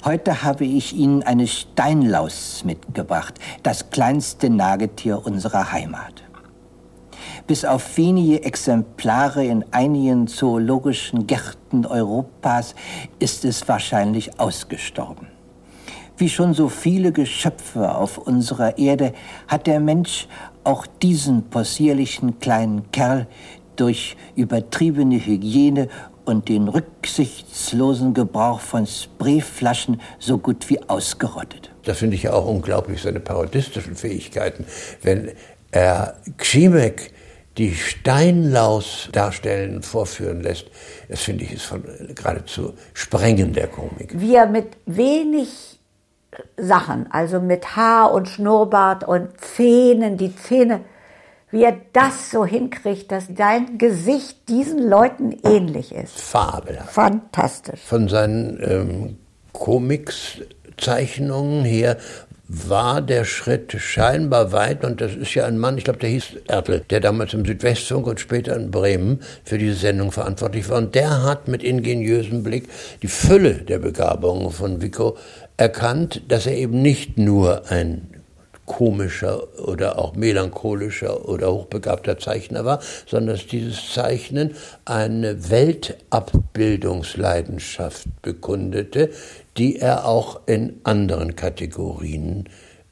Heute habe ich Ihnen eine Steinlaus mitgebracht, das kleinste Nagetier unserer Heimat. Bis auf wenige Exemplare in einigen zoologischen Gärten Europas ist es wahrscheinlich ausgestorben. Wie schon so viele Geschöpfe auf unserer Erde hat der Mensch auch diesen possierlichen kleinen Kerl durch übertriebene Hygiene und den rücksichtslosen Gebrauch von Sprayflaschen so gut wie ausgerottet. Das finde ich ja auch unglaublich, seine parodistischen Fähigkeiten. Wenn er Kschimek die Steinlaus darstellen, vorführen lässt, das finde ich ist von geradezu Sprengen der Komik. Wie er mit wenig Sachen, also mit Haar und Schnurrbart und Zähnen, die Zähne, wie er das so hinkriegt, dass dein Gesicht diesen Leuten ähnlich ist. Fabelhaft. Fantastisch. Von seinen ähm, Comics-Zeichnungen her war der Schritt scheinbar weit und das ist ja ein Mann, ich glaube, der hieß Ertel, der damals im Südwestfunk und später in Bremen für diese Sendung verantwortlich war und der hat mit ingeniösem Blick die Fülle der Begabungen von Vico erkannt, dass er eben nicht nur ein komischer oder auch melancholischer oder hochbegabter Zeichner war, sondern dass dieses Zeichnen eine Weltabbildungsleidenschaft bekundete, die er auch in anderen Kategorien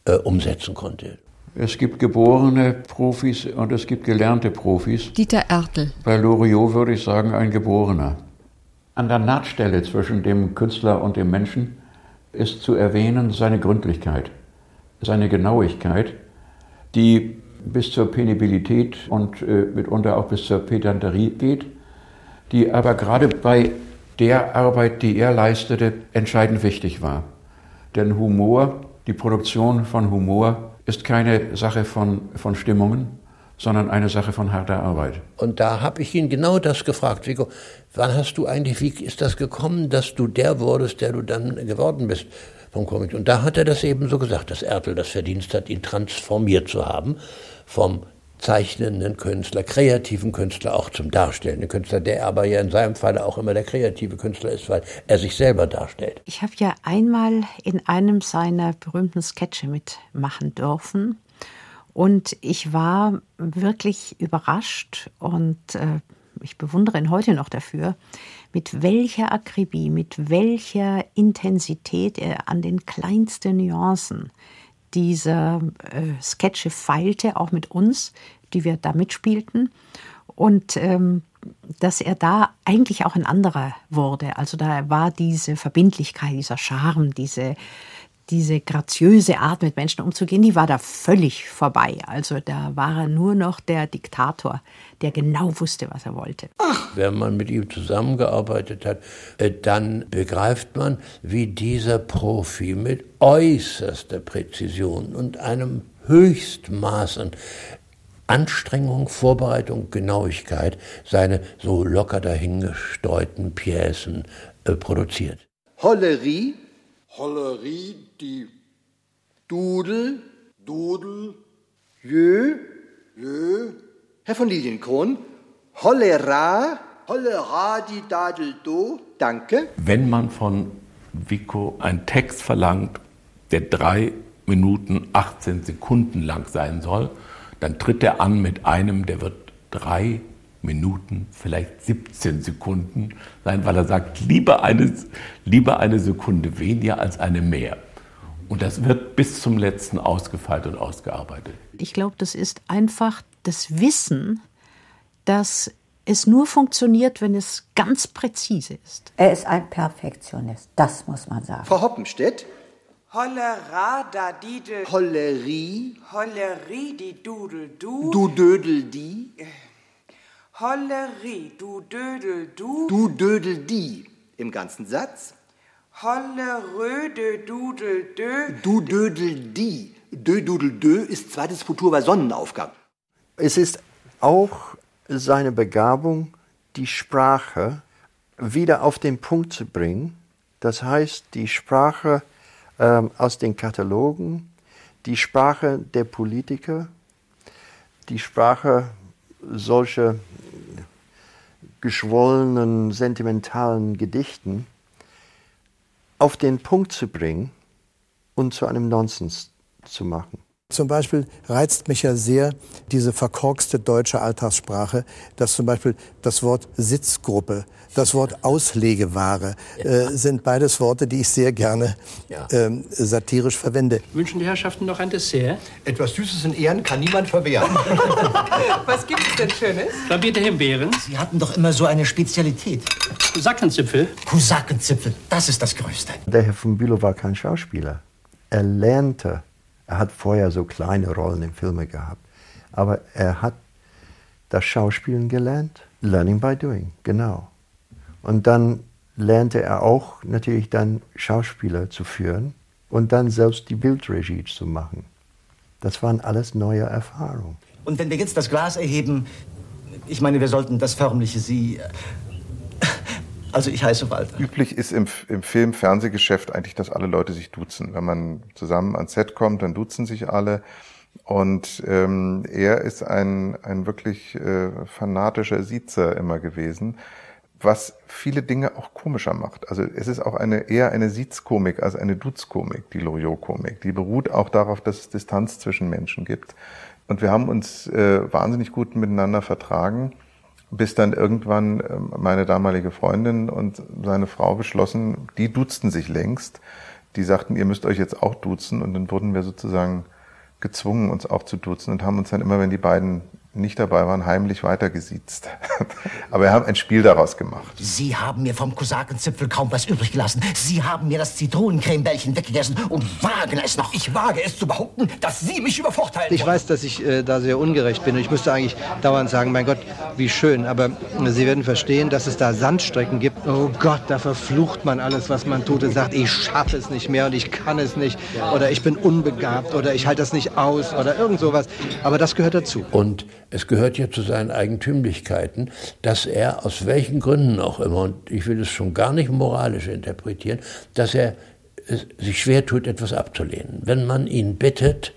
äh, umsetzen konnte. Es gibt geborene Profis und es gibt gelernte Profis. Dieter Ertel. Bei Loriot würde ich sagen, ein Geborener. An der Nahtstelle zwischen dem Künstler und dem Menschen ist zu erwähnen seine Gründlichkeit seine Genauigkeit, die bis zur Penibilität und äh, mitunter auch bis zur Pedanterie geht, die aber gerade bei der Arbeit, die er leistete, entscheidend wichtig war. Denn Humor, die Produktion von Humor, ist keine Sache von, von Stimmungen, sondern eine Sache von harter Arbeit. Und da habe ich ihn genau das gefragt, Vico, wann hast du eigentlich, wie ist das gekommen, dass du der wurdest, der du dann geworden bist? vom Comic. Und da hat er das eben so gesagt, dass Ertel das Verdienst hat, ihn transformiert zu haben vom zeichnenden Künstler, kreativen Künstler auch zum darstellenden Künstler, der aber ja in seinem Falle auch immer der kreative Künstler ist, weil er sich selber darstellt. Ich habe ja einmal in einem seiner berühmten Sketche mitmachen dürfen und ich war wirklich überrascht und äh, ich bewundere ihn heute noch dafür, mit welcher Akribie, mit welcher Intensität er an den kleinsten Nuancen dieser äh, Sketche feilte, auch mit uns, die wir da mitspielten. Und ähm, dass er da eigentlich auch ein anderer wurde. Also da war diese Verbindlichkeit, dieser Charme, diese diese graziöse Art, mit Menschen umzugehen, die war da völlig vorbei. Also da war er nur noch der Diktator, der genau wusste, was er wollte. Wenn man mit ihm zusammengearbeitet hat, äh, dann begreift man, wie dieser Profi mit äußerster Präzision und einem Höchstmaß an Anstrengung, Vorbereitung, Genauigkeit seine so locker dahingestreuten Piècen äh, produziert. Hollerie Hollerie, die Dudel, Dudel, Jö, Jö. Herr von Lilienkron, Hollera, Hollera, die Dadel, do, danke. Wenn man von Vico einen Text verlangt, der drei Minuten 18 Sekunden lang sein soll, dann tritt er an mit einem, der wird drei Minuten, vielleicht 17 Sekunden sein, weil er sagt, lieber eine, lieber eine Sekunde weniger als eine mehr. Und das wird bis zum letzten ausgefeilt und ausgearbeitet. Ich glaube, das ist einfach das Wissen, dass es nur funktioniert, wenn es ganz präzise ist. Er ist ein Perfektionist, das muss man sagen. Frau Hoppenstedt. Hollera da didel. Hollerie. Hollerie die dudel du. Du dödel die. Hollerie, du Dödel, du. Du dödel die. Im ganzen Satz. Holleröde, Dudel, dö. Du dödel die. Dö, dudel, dö ist zweites Futur bei Sonnenaufgang. Es ist auch seine Begabung, die Sprache wieder auf den Punkt zu bringen. Das heißt, die Sprache ähm, aus den Katalogen, die Sprache der Politiker, die Sprache solcher geschwollenen, sentimentalen Gedichten auf den Punkt zu bringen und zu einem Nonsens zu machen. Zum Beispiel reizt mich ja sehr diese verkorkste deutsche Alltagssprache, dass zum Beispiel das Wort Sitzgruppe, das Wort Auslegeware äh, sind beides Worte, die ich sehr gerne ähm, satirisch verwende. Wünschen die Herrschaften noch ein Dessert? Etwas Süßes in Ehren kann niemand verwehren. Was gibt es denn Schönes? Flambierte Himbeeren? Sie hatten doch immer so eine Spezialität. Sackenzipfel? Husakenzipfel, das ist das Größte. Der Herr von Bülow war kein Schauspieler. Er lernte. Er hat vorher so kleine Rollen in Filmen gehabt. Aber er hat das Schauspielen gelernt. Learning by doing, genau. Und dann lernte er auch natürlich dann Schauspieler zu führen und dann selbst die Bildregie zu machen. Das waren alles neue Erfahrungen. Und wenn wir jetzt das Glas erheben, ich meine, wir sollten das förmliche Sie. Also ich heiße Walter. Üblich ist im, im Film, Fernsehgeschäft eigentlich, dass alle Leute sich duzen. Wenn man zusammen ans Set kommt, dann duzen sich alle. Und ähm, er ist ein, ein wirklich äh, fanatischer Siezer immer gewesen, was viele Dinge auch komischer macht. Also es ist auch eine eher eine Siezkomik als eine Duzkomik, die Loriot-Komik. Die beruht auch darauf, dass es Distanz zwischen Menschen gibt. Und wir haben uns äh, wahnsinnig gut miteinander vertragen, bis dann irgendwann äh, meine damalige Freundin und seine Frau beschlossen, die duzten sich längst. Die sagten, ihr müsst euch jetzt auch duzen. Und dann wurden wir sozusagen gezwungen, uns auch zu duzen und haben uns dann immer, wenn die beiden nicht dabei waren, heimlich weitergesiezt. Aber wir haben ein Spiel daraus gemacht. Sie haben mir vom Kosakenzipfel kaum was übrig gelassen. Sie haben mir das Zitronencremebällchen weggegessen und wagen es noch. Ich wage es zu behaupten, dass Sie mich übervorteilen Ich weiß, dass ich äh, da sehr ungerecht bin und ich müsste eigentlich dauernd sagen, mein Gott, wie schön. Aber Sie werden verstehen, dass es da Sandstrecken gibt. Oh Gott, da verflucht man alles, was man tut und sagt, ich schaffe es nicht mehr und ich kann es nicht oder ich bin unbegabt oder ich halte das nicht aus oder irgend sowas. Aber das gehört dazu. Und es gehört ja zu seinen Eigentümlichkeiten, dass er aus welchen Gründen auch immer, und ich will es schon gar nicht moralisch interpretieren, dass er es sich schwer tut, etwas abzulehnen. Wenn man ihn bittet,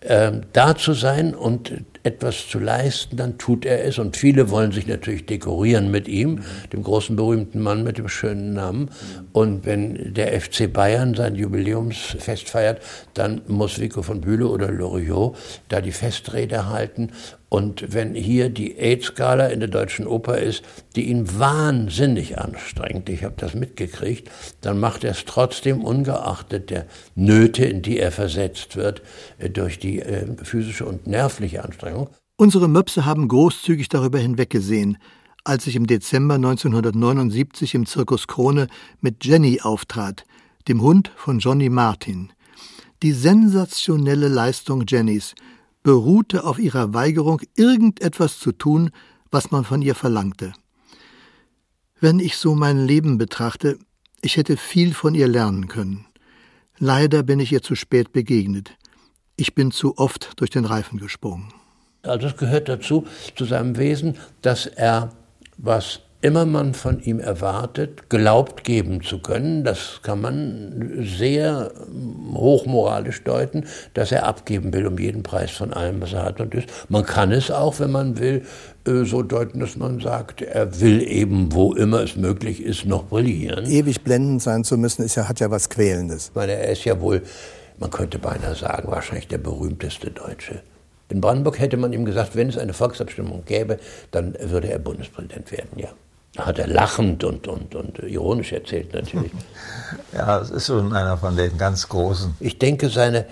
äh, da zu sein und etwas zu leisten, dann tut er es. Und viele wollen sich natürlich dekorieren mit ihm, dem großen berühmten Mann mit dem schönen Namen. Und wenn der FC Bayern sein Jubiläumsfest feiert, dann muss Vico von Bülow oder Loriot da die Festrede halten. Und wenn hier die AIDS-Skala in der Deutschen Oper ist, die ihn wahnsinnig anstrengt, ich habe das mitgekriegt, dann macht er es trotzdem ungeachtet der Nöte, in die er versetzt wird, äh, durch die äh, physische und nervliche Anstrengung. Unsere Möpse haben großzügig darüber hinweggesehen, als ich im Dezember 1979 im Zirkus Krone mit Jenny auftrat, dem Hund von Johnny Martin. Die sensationelle Leistung Jennys beruhte auf ihrer Weigerung, irgendetwas zu tun, was man von ihr verlangte. Wenn ich so mein Leben betrachte, ich hätte viel von ihr lernen können. Leider bin ich ihr zu spät begegnet. Ich bin zu oft durch den Reifen gesprungen. Also es gehört dazu, zu seinem Wesen, dass er, was immer man von ihm erwartet, glaubt geben zu können. Das kann man sehr hochmoralisch deuten, dass er abgeben will um jeden Preis von allem, was er hat und ist. Man kann es auch, wenn man will, äh, so deuten, dass man sagt, er will eben, wo immer es möglich ist, noch brillieren. Ewig blendend sein zu müssen, ist ja, hat ja was Quälendes. Ich meine, er ist ja wohl, man könnte beinahe sagen, wahrscheinlich der berühmteste Deutsche. In Brandenburg hätte man ihm gesagt, wenn es eine Volksabstimmung gäbe, dann würde er Bundespräsident werden, ja. Hat er lachend und, und, und ironisch erzählt natürlich. Ja, es ist schon einer von den ganz Großen. Ich denke, seine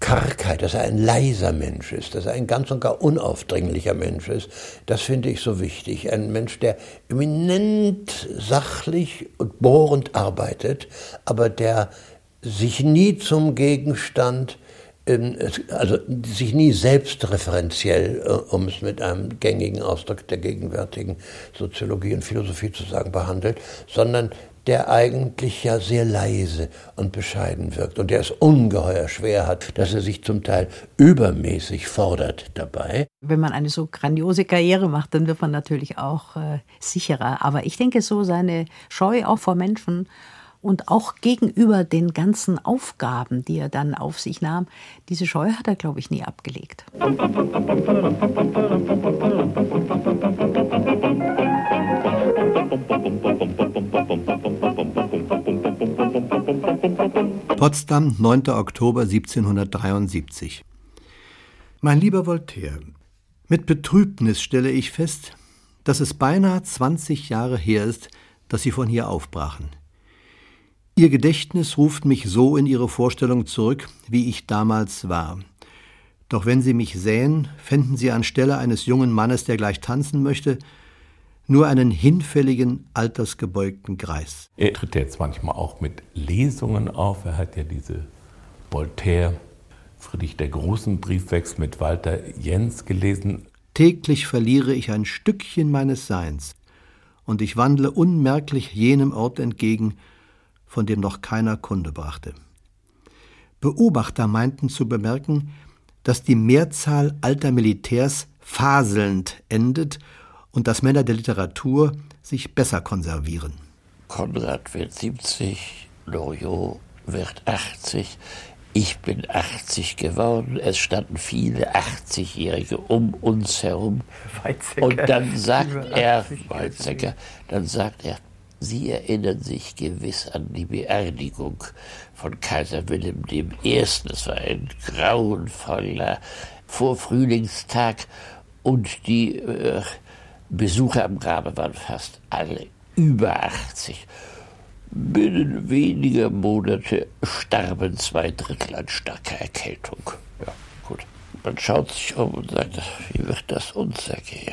Kargheit, dass er ein leiser Mensch ist, dass er ein ganz und gar unaufdringlicher Mensch ist, das finde ich so wichtig. Ein Mensch, der eminent sachlich und bohrend arbeitet, aber der sich nie zum Gegenstand also sich nie selbstreferenziell, äh, um es mit einem gängigen Ausdruck der gegenwärtigen Soziologie und Philosophie zu sagen, behandelt, sondern der eigentlich ja sehr leise und bescheiden wirkt und der es ungeheuer schwer hat, dass er sich zum Teil übermäßig fordert dabei. Wenn man eine so grandiose Karriere macht, dann wird man natürlich auch äh, sicherer. Aber ich denke so, seine Scheu auch vor Menschen und auch gegenüber den ganzen Aufgaben, die er dann auf sich nahm, diese Scheu hat er, glaube ich, nie abgelegt. Potsdam, 9. Oktober 1773. Mein lieber Voltaire, mit Betrübnis stelle ich fest, dass es beinahe 20 Jahre her ist, dass Sie von hier aufbrachen. Ihr Gedächtnis ruft mich so in Ihre Vorstellung zurück, wie ich damals war. Doch wenn Sie mich sähen, fänden Sie anstelle eines jungen Mannes, der gleich tanzen möchte, nur einen hinfälligen, altersgebeugten Greis. Er tritt jetzt manchmal auch mit Lesungen auf. Er hat ja diese Voltaire, Friedrich der Großen Briefwechsel mit Walter Jens gelesen. Täglich verliere ich ein Stückchen meines Seins, und ich wandle unmerklich jenem Ort entgegen, von dem noch keiner Kunde brachte. Beobachter meinten zu bemerken, dass die Mehrzahl alter Militärs faselnd endet und dass Männer der Literatur sich besser konservieren. Konrad wird 70, Loriot wird 80, ich bin 80 geworden, es standen viele 80-Jährige um uns herum. Weizsäcker. Und dann sagt er, 80 Weizsäcker, dann sagt er, Sie erinnern sich gewiss an die Beerdigung von Kaiser Wilhelm I. Es war ein grauenvoller Vorfrühlingstag und die äh, Besucher am Grabe waren fast alle über 80. Binnen weniger Monate starben zwei Drittel an starker Erkältung. Ja, gut. Man schaut sich um und sagt, wie wird das uns ergehen?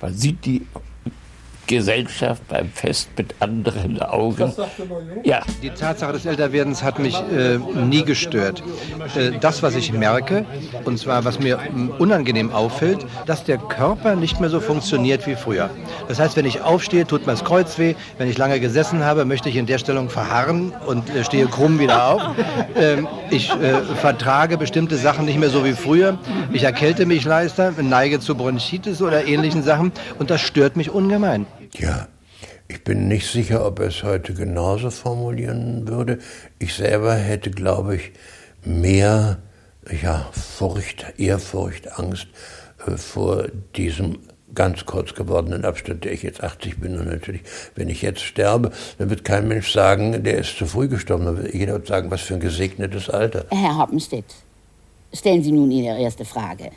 Man sieht die Gesellschaft beim Fest mit anderen Augen. Ja. Die Tatsache des Älterwerdens hat mich äh, nie gestört. Äh, das, was ich merke, und zwar was mir unangenehm auffällt, dass der Körper nicht mehr so funktioniert wie früher. Das heißt, wenn ich aufstehe, tut mir das Kreuz weh. Wenn ich lange gesessen habe, möchte ich in der Stellung verharren und äh, stehe krumm wieder auf. Ähm, ich äh, vertrage bestimmte Sachen nicht mehr so wie früher. Ich erkälte mich leichter, neige zu Bronchitis oder ähnlichen Sachen und das stört mich ungemein. Ja, ich bin nicht sicher, ob er es heute genauso formulieren würde. Ich selber hätte, glaube ich, mehr ja, Furcht, Ehrfurcht, Angst äh, vor diesem ganz kurz gewordenen Abstand, der ich jetzt 80 bin. Und natürlich, wenn ich jetzt sterbe, dann wird kein Mensch sagen, der ist zu früh gestorben. Dann wird jeder sagen, was für ein gesegnetes Alter. Herr Hoppenstedt, stellen Sie nun Ihre erste Frage.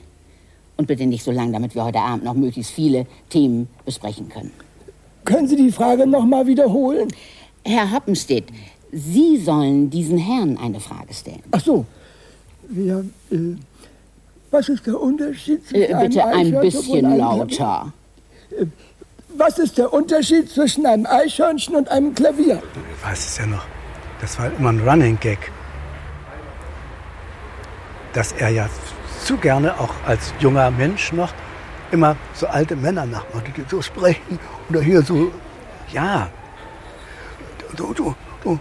Und bitte nicht so lang, damit wir heute Abend noch möglichst viele Themen besprechen können. Können Sie die Frage noch mal wiederholen? Herr Hoppenstedt, Sie sollen diesen Herrn eine Frage stellen. Ach so. Ja, äh, was ist der Unterschied zwischen Äh, bitte ein Eichhörnchen bisschen und einem lauter. Klavier? Äh, Was ist der Unterschied zwischen einem Eichhörnchen und einem Klavier? Ich weiß es ja noch. Das war immer ein Running Gag. Dass er ja zu gerne, auch als junger Mensch noch, immer so alte Männer nachmachte, die so sprechen. Oder hier so, ja. Du, du, du.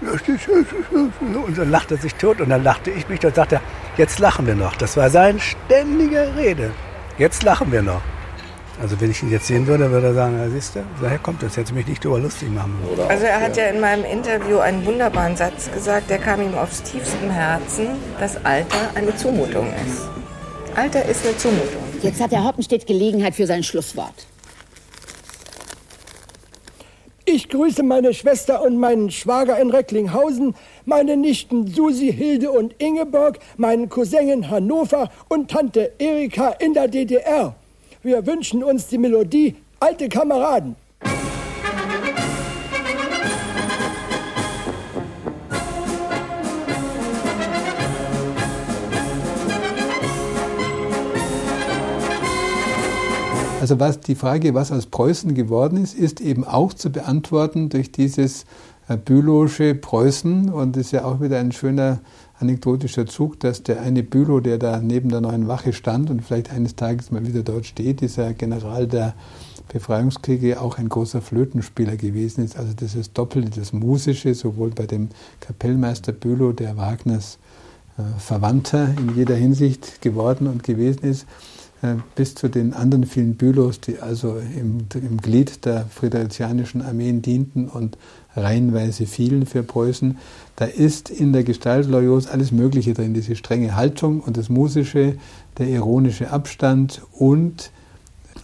Und dann lachte er sich tot und dann lachte ich mich. Dann sagte er, jetzt lachen wir noch. Das war seine ständige Rede. Jetzt lachen wir noch. Also wenn ich ihn jetzt sehen würde, würde er sagen, ja, siehst du, daher kommt das, jetzt mich nicht drüber lustig machen. Also er hat ja in meinem Interview einen wunderbaren Satz gesagt, der kam ihm aufs tiefstem Herzen, dass Alter eine Zumutung ist. Alter ist eine Zumutung. Jetzt hat Herr Hoppenstedt Gelegenheit für sein Schlusswort. Ich grüße meine Schwester und meinen Schwager in Recklinghausen, meine Nichten Susi, Hilde und Ingeborg, meinen Cousin in Hannover und Tante Erika in der DDR. Wir wünschen uns die Melodie Alte Kameraden. Also was die Frage, was aus Preußen geworden ist, ist eben auch zu beantworten durch dieses äh, Bülowsche Preußen. Und es ist ja auch wieder ein schöner anekdotischer Zug, dass der eine Bülow, der da neben der neuen Wache stand und vielleicht eines Tages mal wieder dort steht, dieser General der Befreiungskriege auch ein großer Flötenspieler gewesen ist. Also das ist doppelt das Musische, sowohl bei dem Kapellmeister Bülow, der Wagners äh, Verwandter in jeder Hinsicht geworden und gewesen ist, bis zu den anderen vielen Bülows, die also im, im Glied der friedrichianischen Armeen dienten und reihenweise fielen für Preußen. Da ist in der Gestalt Loyos alles Mögliche drin, diese strenge Haltung und das Musische, der ironische Abstand und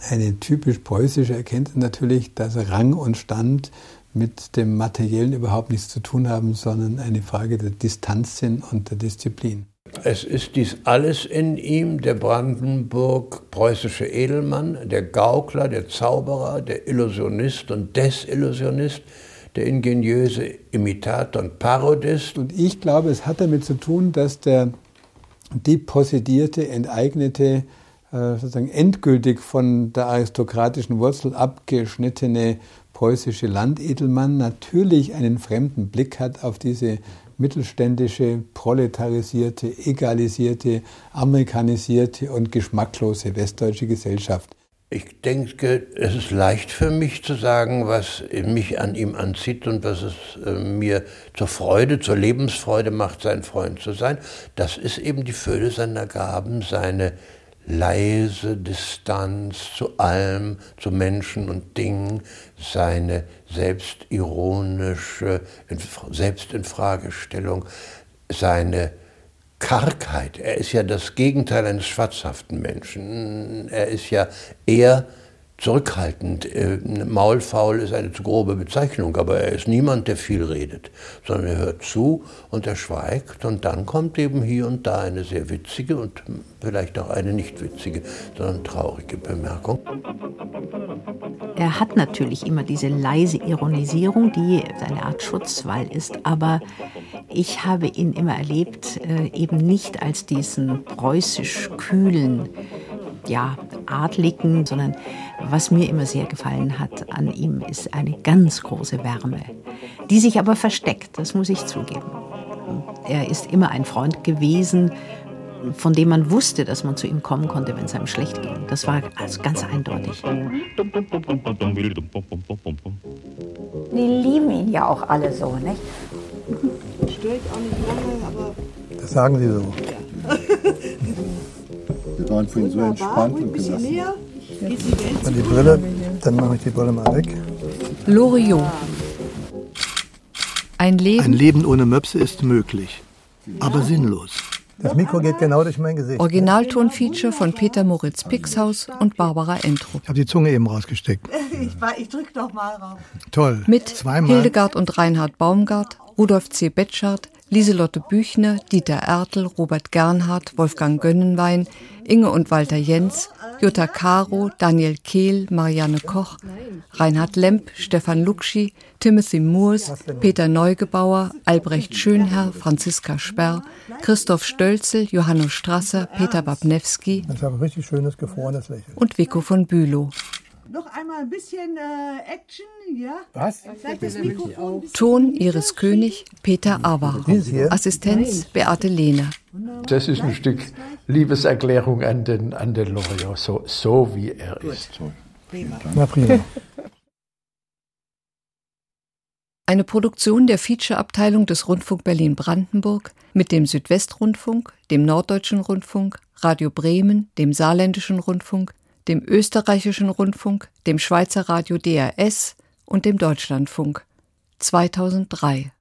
eine typisch preußische Erkenntnis natürlich, dass Rang und Stand mit dem Materiellen überhaupt nichts zu tun haben, sondern eine Frage der Distanz sind und der Disziplin. Es ist dies alles in ihm, der Brandenburg-preußische Edelmann, der Gaukler, der Zauberer, der Illusionist und Desillusionist, der ingeniöse Imitator und Parodist. Und ich glaube, es hat damit zu tun, dass der depossedierte, enteignete, äh, sozusagen endgültig von der aristokratischen Wurzel abgeschnittene preußische Landedelmann natürlich einen fremden Blick hat auf diese mittelständische, proletarisierte, egalisierte, amerikanisierte und geschmacklose westdeutsche Gesellschaft. Ich denke, es ist leicht für mich zu sagen, was mich an ihm anzieht und was es äh, mir zur Freude, zur Lebensfreude macht, sein Freund zu sein. Das ist eben die Fülle seiner Gaben, seine leise Distanz zu allem, zu Menschen und Dingen, seine selbstironische Selbstinfragestellung, seine Kargheit. Er ist ja das Gegenteil eines schwatzhaften Menschen. Er ist ja eher zurückhaltend. Äh, maulfaul ist eine zu grobe Bezeichnung, aber er ist niemand, der viel redet, sondern er hört zu und er schweigt und dann kommt eben hier und da eine sehr witzige und vielleicht auch eine nicht witzige, sondern traurige Bemerkung. Er hat natürlich immer diese leise Ironisierung, die eine Art Schutzwall ist, aber ich habe ihn immer erlebt, äh, eben nicht als diesen preußisch kühlen, ja, Adligen, sondern was mir immer sehr gefallen hat an ihm, ist eine ganz große Wärme, die sich aber versteckt, das muss ich zugeben. Er ist immer ein Freund gewesen, von dem man wusste, dass man zu ihm kommen konnte, wenn es einem schlecht ging. Das war also ganz eindeutig. Die lieben ihn ja auch alle so, nicht? Störe ich auch nicht lange, aber. Das sagen Sie so. Ja. Wir waren vorhin so entspannt und gelassen. Mal die Brille, dann mache ich die Brille mal weg. Loriot. Ein Leben, Ein Leben ohne Möpse ist möglich, aber sinnlos. Das Mikro geht genau durch mein Gesicht. Originalton-Feature von Peter Moritz Pixhaus und Barbara Entrup. Ich habe die Zunge eben rausgesteckt. Ich, ich drück doch mal rauf. Toll. Mit Zweimal. Hildegard und Reinhard Baumgart, Rudolf C. Betschart, Lieselotte Büchner, Dieter Ertel, Robert Gernhardt, Wolfgang Gönnenwein, Inge und Walter Jens, Jutta Caro, Daniel Kehl, Marianne Koch, Reinhard Lemp, Stefan Luxi, Timothy Moores, Peter Neugebauer, Albrecht Schönherr, Franziska Sperr, Christoph Stölzel, Johanno Strasser, Peter Babnewski und Vico von Bülow. Noch einmal ein bisschen äh, Action, ja? Was? Vielleicht das Mikrofon. Ton Iris König, Peter Awa. Assistenz Beate Lehner. Das ist ein Stück Liebeserklärung an den, an den Loriot, so, so wie er ist. Na prima. Eine Produktion der Feature-Abteilung des Rundfunk Berlin-Brandenburg mit dem Südwestrundfunk, dem Norddeutschen Rundfunk, Radio Bremen, dem Saarländischen Rundfunk, dem Österreichischen Rundfunk, dem Schweizer Radio DRS und dem Deutschlandfunk. 2003